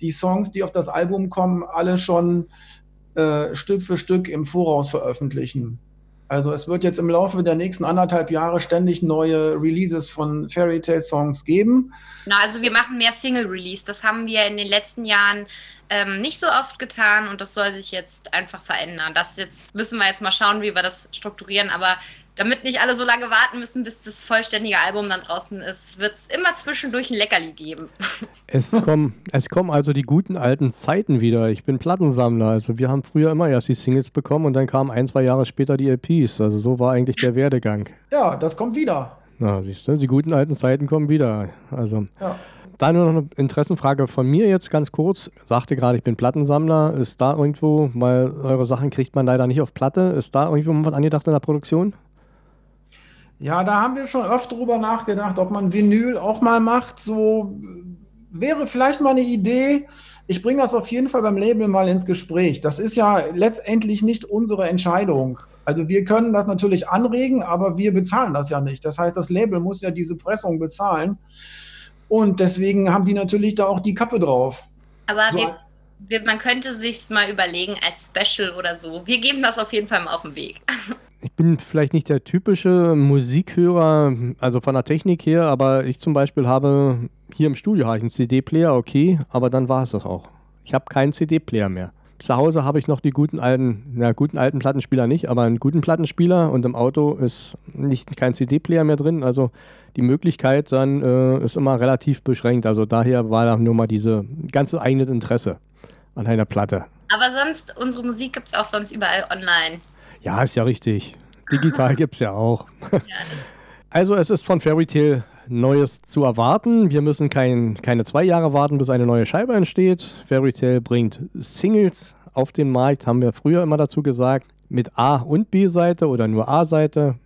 die Songs, die auf das Album kommen, alle schon äh, Stück für Stück im Voraus veröffentlichen. Also es wird jetzt im Laufe der nächsten anderthalb Jahre ständig neue Releases von Fairy Tale Songs geben. Na, also wir machen mehr Single-Release. Das haben wir in den letzten Jahren ähm, nicht so oft getan und das soll sich jetzt einfach verändern. Das jetzt müssen wir jetzt mal schauen, wie wir das strukturieren. Aber damit nicht alle so lange warten müssen, bis das vollständige Album dann draußen ist, wird es immer zwischendurch ein Leckerli geben. Es kommen, es kommen also die guten alten Zeiten wieder. Ich bin Plattensammler. Also wir haben früher immer erst die Singles bekommen und dann kamen ein, zwei Jahre später die LPs. Also so war eigentlich der Werdegang. Ja, das kommt wieder. Na, siehst du, die guten alten Zeiten kommen wieder. Also Ja. da nur noch eine Interessenfrage von mir jetzt ganz kurz. Sagte gerade, ich bin Plattensammler. Ist da irgendwo, weil eure Sachen kriegt man leider nicht auf Platte, ist da irgendwo mal was angedacht in der Produktion? Ja, da haben wir schon öfter drüber nachgedacht, ob man Vinyl auch mal macht. So wäre vielleicht mal eine Idee. Ich bringe das auf jeden Fall beim Label mal ins Gespräch. Das ist ja letztendlich nicht unsere Entscheidung. Also wir können das natürlich anregen, aber wir bezahlen das ja nicht. Das heißt, das Label muss ja diese Pressung bezahlen. Und deswegen haben die natürlich da auch die Kappe drauf. Aber So, wir, wir, man könnte sich's mal überlegen als Special oder so. Wir geben das auf jeden Fall mal auf den Weg. Ich bin vielleicht nicht der typische Musikhörer, also von der Technik her, aber ich zum Beispiel habe hier im Studio habe ich einen CD-Player, okay, aber dann war es das auch. Ich habe keinen CD-Player mehr. Zu Hause habe ich noch die guten alten, na guten alten Plattenspieler nicht, aber einen guten Plattenspieler und im Auto ist nicht kein CD-Player mehr drin. Also die Möglichkeit dann äh, ist immer relativ beschränkt. Also daher war da nur mal diese ganze eigene Interesse an einer Platte. Aber sonst, unsere Musik gibt's auch sonst überall online. Ja, ist ja richtig. Digital gibt es ja auch. Also es ist von Fairy Tale Neues zu erwarten. Wir müssen kein, keine zwei Jahre warten, bis eine neue Scheibe entsteht. Fairy Tale bringt Singles auf den Markt, haben wir früher immer dazu gesagt, mit A- und B-Seite oder nur A-Seite.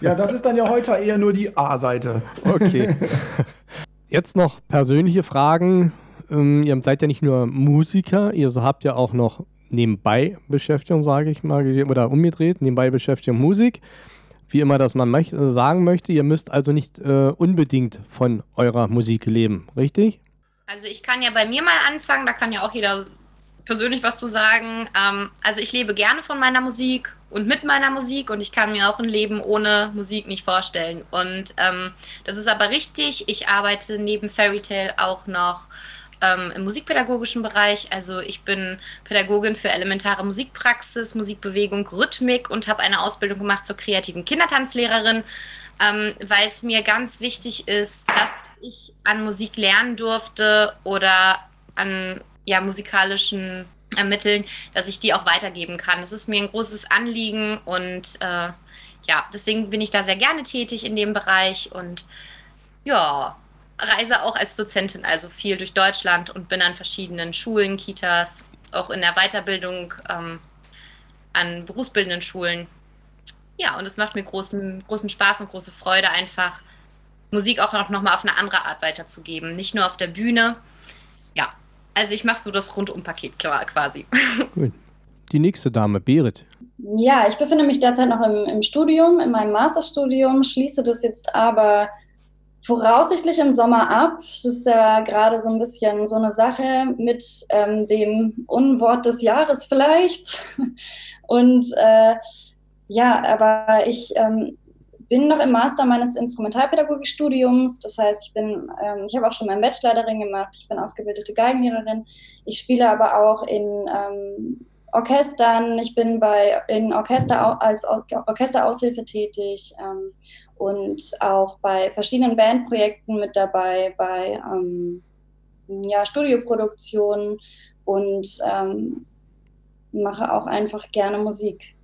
Ja, das ist dann ja heute eher nur die A-Seite. Okay. Jetzt noch persönliche Fragen. Ähm, ihr seid ja nicht nur Musiker, ihr habt ja auch noch nebenbei Beschäftigung, sage ich mal, oder umgedreht, nebenbei Beschäftigung Musik. Wie immer das man möcht sagen möchte, ihr müsst also nicht äh, unbedingt von eurer Musik leben, richtig? Also ich kann ja bei mir mal anfangen, da kann ja auch jeder persönlich was zu sagen. Ähm, also ich lebe gerne von meiner Musik und mit meiner Musik und ich kann mir auch ein Leben ohne Musik nicht vorstellen. Und ähm, das ist aber richtig. Ich arbeite neben Fairy Tale auch noch ähm, im musikpädagogischen Bereich. Also ich bin Pädagogin für elementare Musikpraxis, Musikbewegung, Rhythmik und habe eine Ausbildung gemacht zur kreativen Kindertanzlehrerin, ähm, weil es mir ganz wichtig ist, dass ich an Musik lernen durfte oder an ja, musikalischen Ermitteln, dass ich die auch weitergeben kann. Das ist mir ein großes Anliegen und äh, ja, deswegen bin ich da sehr gerne tätig in dem Bereich und ja, reise auch als Dozentin also viel durch Deutschland und bin an verschiedenen Schulen, Kitas, auch in der Weiterbildung ähm, an berufsbildenden Schulen. Ja, und es macht mir großen, großen Spaß und große Freude, einfach Musik auch noch mal auf eine andere Art weiterzugeben. Nicht nur auf der Bühne. Ja, also ich mache so das Rundumpaket quasi. Gut. Die nächste Dame, Berit. Ja, ich befinde mich derzeit noch im, im Studium, in meinem Masterstudium, schließe das jetzt aber voraussichtlich im Sommer ab. Das ist ja gerade so ein bisschen so eine Sache mit ähm, dem Unwort des Jahres vielleicht. Und äh, ja, aber ich ähm, bin noch im Master meines Instrumentalpädagogikstudiums. Das heißt, ich bin, ähm, ich habe auch schon meinen Bachelor darin gemacht. Ich bin ausgebildete Geigenlehrerin. Ich spiele aber auch in ähm, Orchestern. Ich bin bei in Orchester als Or Orchesteraushilfe tätig ähm, und auch bei verschiedenen Bandprojekten mit dabei, bei ähm, ja, Studioproduktionen und ähm, mache auch einfach gerne Musik.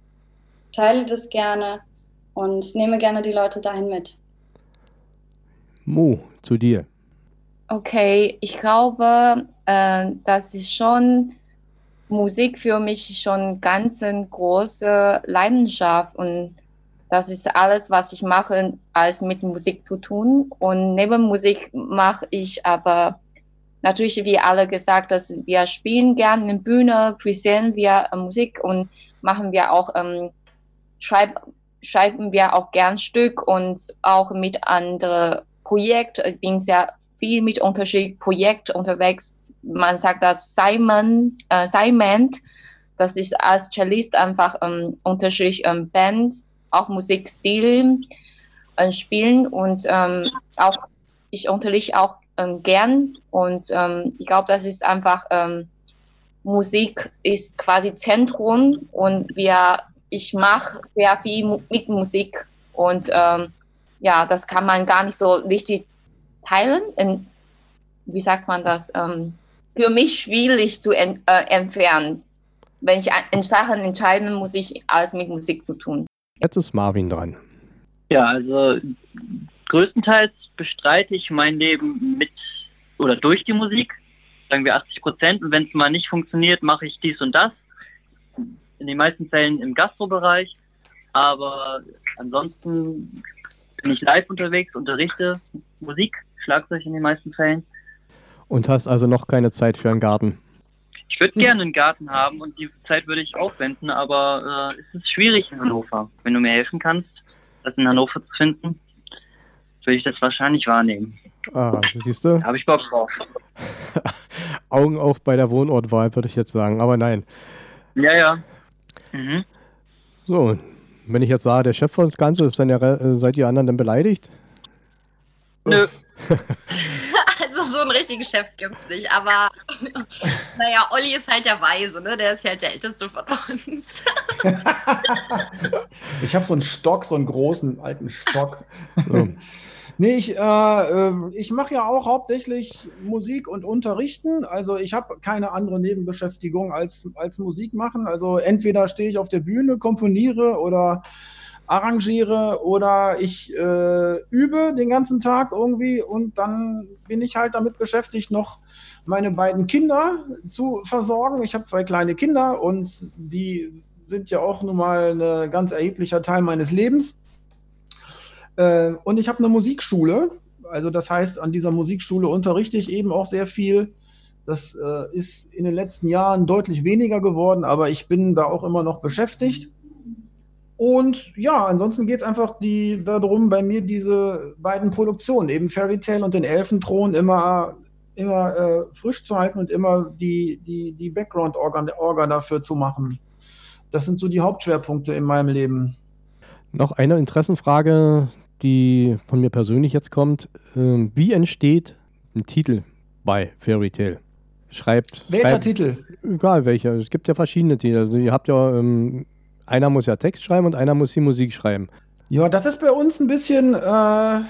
Teile das gerne und nehme gerne die Leute dahin mit. Mo, zu dir. Okay, ich glaube, äh, das ist schon Musik für mich schon ganz eine große Leidenschaft und das ist alles, was ich mache, als mit Musik zu tun. Und neben Musik mache ich aber natürlich, wie alle gesagt, dass wir spielen gerne in Bühne, präsentieren wir Musik und machen wir auch ähm, schreib, schreiben wir auch gern Stück und auch mit anderen Projekten. Ich bin sehr viel mit unterschiedlichen Projekten unterwegs. Man sagt das Simon, äh, Simon, das ist als Cellist einfach ähm, unterschiedliche ähm, Bands, auch Musikstil äh, spielen und ähm, auch ich unterrichte auch ähm, gern und ähm, ich glaube, das ist einfach ähm, Musik ist quasi Zentrum und wir ich mache sehr viel mit Musik und ähm, ja, das kann man gar nicht so richtig teilen. In, wie sagt man das? Ähm, für mich schwierig zu en, äh, entfernen. Wenn ich in Sachen entscheiden, muss ich alles mit Musik zu tun. Jetzt ist Marvin dran. Ja, also größtenteils bestreite ich mein Leben mit oder durch die Musik, sagen wir 80 Prozent. Und wenn es mal nicht funktioniert, mache ich dies und das in den meisten Fällen im Gastrobereich, aber ansonsten bin ich live unterwegs, unterrichte Musik, Schlagzeug in den meisten Fällen. Und hast also noch keine Zeit für einen Garten? Ich würde gerne einen Garten haben und die Zeit würde ich aufwenden, aber äh, es ist schwierig in Hannover. Wenn du mir helfen kannst, das in Hannover zu finden, würde ich das wahrscheinlich wahrnehmen. Ah, siehst du? Habe ich Bock drauf. Augen auf bei der Wohnortwahl, würde ich jetzt sagen, aber nein. Ja, ja. Mhm. So, wenn ich jetzt sage, der Chef von das Ganze ist, dann ja, äh, seid ihr anderen dann beleidigt? Nö. also so einen richtigen Chef gibt's nicht, aber naja, Olli ist halt der Weise, ne? Der ist halt der älteste von uns. ich habe so einen Stock, so einen großen alten Stock. So. Nee, ich, äh, äh, ich mache ja auch hauptsächlich Musik und Unterrichten. Also ich habe keine andere Nebenbeschäftigung als, als Musik machen. Also entweder stehe ich auf der Bühne, komponiere oder arrangiere oder ich äh, übe den ganzen Tag irgendwie und dann bin ich halt damit beschäftigt, noch meine beiden Kinder zu versorgen. Ich habe zwei kleine Kinder und die sind ja auch nun mal ein ganz erheblicher Teil meines Lebens. Äh, und ich habe eine Musikschule. Also das heißt, an dieser Musikschule unterrichte ich eben auch sehr viel. Das äh, ist in den letzten Jahren deutlich weniger geworden, aber ich bin da auch immer noch beschäftigt. Und ja, ansonsten geht es einfach die, darum, bei mir diese beiden Produktionen, eben Fairy Tale und den Elfenthron, immer, immer äh, frisch zu halten und immer die, die, die Background-Orga dafür zu machen. Das sind so die Hauptschwerpunkte in meinem Leben. Noch eine Interessenfrage die von mir persönlich jetzt kommt. Ähm, wie entsteht ein Titel bei Fairy Tale? Schreibt. Welcher schreibt, Titel? Egal welcher. Es gibt ja verschiedene Titel. Also ihr habt ja, ähm, einer muss ja Text schreiben und einer muss die Musik schreiben. Ja, das ist bei uns ein bisschen, äh,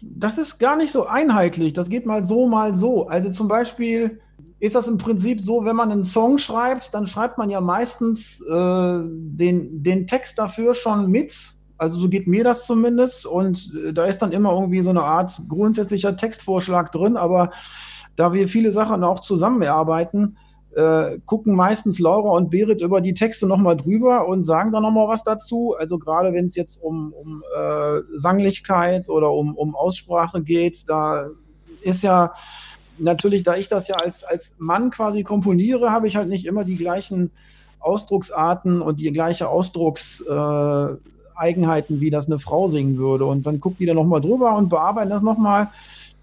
das ist gar nicht so einheitlich. Das geht mal so, mal so. Also zum Beispiel ist das im Prinzip so, wenn man einen Song schreibt, dann schreibt man ja meistens äh, den, den Text dafür schon mit Also so geht mir das zumindest. Und äh, da ist dann immer irgendwie so eine Art grundsätzlicher Textvorschlag drin. Aber da wir viele Sachen auch zusammen erarbeiten, äh, gucken meistens Laura und Berit über die Texte nochmal drüber und sagen dann nochmal was dazu. Also gerade wenn es jetzt um, um äh, Sanglichkeit oder um, um Aussprache geht, da ist ja natürlich, da ich das ja als, als Mann quasi komponiere, habe ich halt nicht immer die gleichen Ausdrucksarten und die gleiche Ausdruckseigenheiten, äh, wie das eine Frau singen würde. Und dann guckt die da nochmal drüber und bearbeiten das nochmal.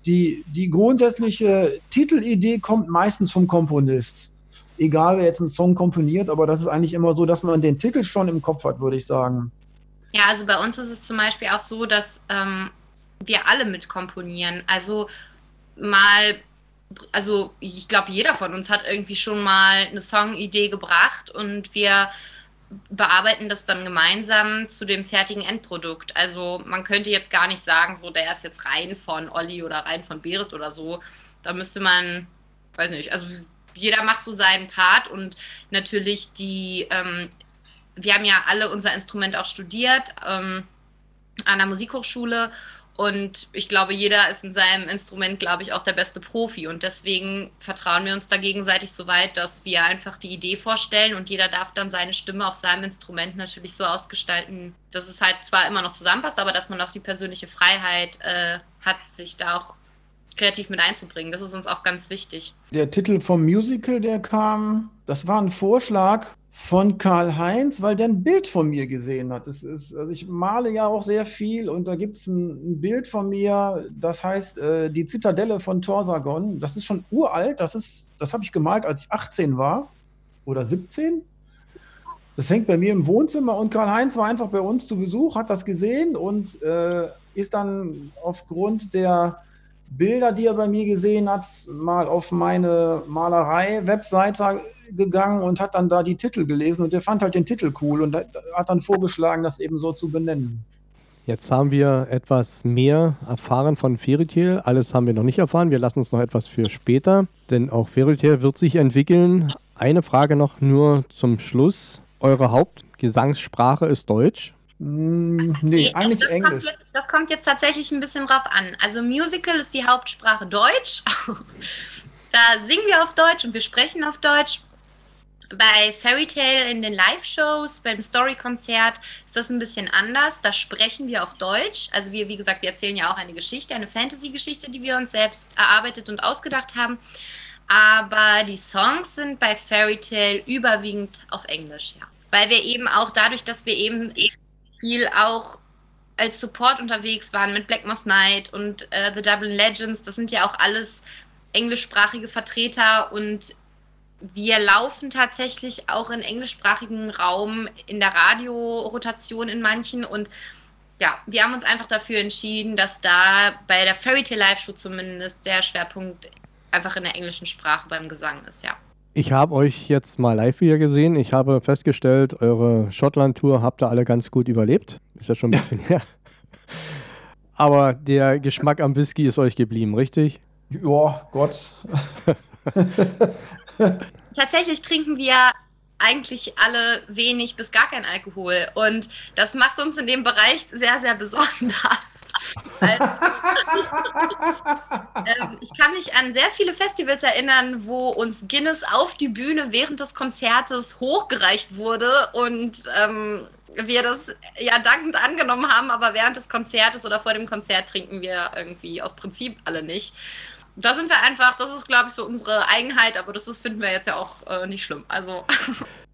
Die, die grundsätzliche Titelidee kommt meistens vom Komponist. Egal, wer jetzt einen Song komponiert, aber das ist eigentlich immer so, dass man den Titel schon im Kopf hat, würde ich sagen. Ja, also bei uns ist es zum Beispiel auch so, dass ähm, wir alle mitkomponieren. Also mal also ich glaube, jeder von uns hat irgendwie schon mal eine Songidee gebracht und wir bearbeiten das dann gemeinsam zu dem fertigen Endprodukt. Also man könnte jetzt gar nicht sagen, so der ist jetzt rein von Olli oder rein von Berit oder so. Da müsste man, weiß nicht, also jeder macht so seinen Part und natürlich die, ähm, wir haben ja alle unser Instrument auch studiert ähm, an der Musikhochschule und ich glaube, jeder ist in seinem Instrument, glaube ich, auch der beste Profi. Und deswegen vertrauen wir uns da gegenseitig so weit, dass wir einfach die Idee vorstellen und jeder darf dann seine Stimme auf seinem Instrument natürlich so ausgestalten, dass es halt zwar immer noch zusammenpasst, aber dass man auch die persönliche Freiheit äh, hat, sich da auch kreativ mit einzubringen. Das ist uns auch ganz wichtig. Der Titel vom Musical, der kam, das war ein Vorschlag von Karl-Heinz, weil der ein Bild von mir gesehen hat. Ist, also ich male ja auch sehr viel und da gibt es ein, ein, Bild von mir, das heißt äh, die Zitadelle von Torsagon. Das ist schon uralt, das, das habe ich gemalt, als ich 18 war oder 17. Das hängt bei mir im Wohnzimmer und Karl-Heinz war einfach bei uns zu Besuch, hat das gesehen und äh, ist dann aufgrund der Bilder, die er bei mir gesehen hat, mal auf meine Malerei-Webseite gegangen und hat dann da die Titel gelesen und der fand halt den Titel cool und hat dann vorgeschlagen, das eben so zu benennen. Jetzt haben wir etwas mehr erfahren von Fairytale. Alles haben wir noch nicht erfahren. Wir lassen uns noch etwas für später, denn auch Fairytale wird sich entwickeln. Eine Frage noch nur zum Schluss. Eure Hauptgesangssprache ist Deutsch. Mm, nee, nee, eigentlich das, das Englisch. Kommt jetzt, das kommt jetzt tatsächlich ein bisschen drauf an. Also Musical ist die Hauptsprache Deutsch. da singen wir auf Deutsch und wir sprechen auf Deutsch. Bei Fairy Tale in den Live-Shows, beim Story-Konzert ist das ein bisschen anders. Da sprechen wir auf Deutsch. Also wir, wie gesagt, wir erzählen ja auch eine Geschichte, eine Fantasy-Geschichte, die wir uns selbst erarbeitet und ausgedacht haben. Aber die Songs sind bei Fairy Tale überwiegend auf Englisch, ja. Weil wir eben auch dadurch, dass wir eben viel auch als Support unterwegs waren mit Black Moss Night und äh, The Dublin Legends, das sind ja auch alles englischsprachige Vertreter und wir laufen tatsächlich auch in englischsprachigen Raum in der Radiorotation in manchen und ja, wir haben uns einfach dafür entschieden, dass da bei der Fairy Tale Live Show zumindest der Schwerpunkt einfach in der englischen Sprache beim Gesang ist, ja. Ich habe euch jetzt mal live wieder gesehen. Ich habe festgestellt, eure Schottland-Tour habt ihr alle ganz gut überlebt. Ist ja schon ein bisschen her. Aber der Geschmack am Whisky ist euch geblieben, richtig? Ja, Gott. Tatsächlich trinken wir eigentlich alle wenig bis gar kein Alkohol. Und das macht uns in dem Bereich sehr, sehr besonders. also, ähm, ich kann mich an sehr viele Festivals erinnern, wo uns Guinness auf die Bühne während des Konzertes hochgereicht wurde und ähm, wir das ja dankend angenommen haben, aber während des Konzertes oder vor dem Konzert trinken wir irgendwie aus Prinzip alle nicht da sind wir einfach, das ist, glaube ich, so unsere Eigenheit, aber das ist, finden wir jetzt ja auch äh, nicht schlimm. Also.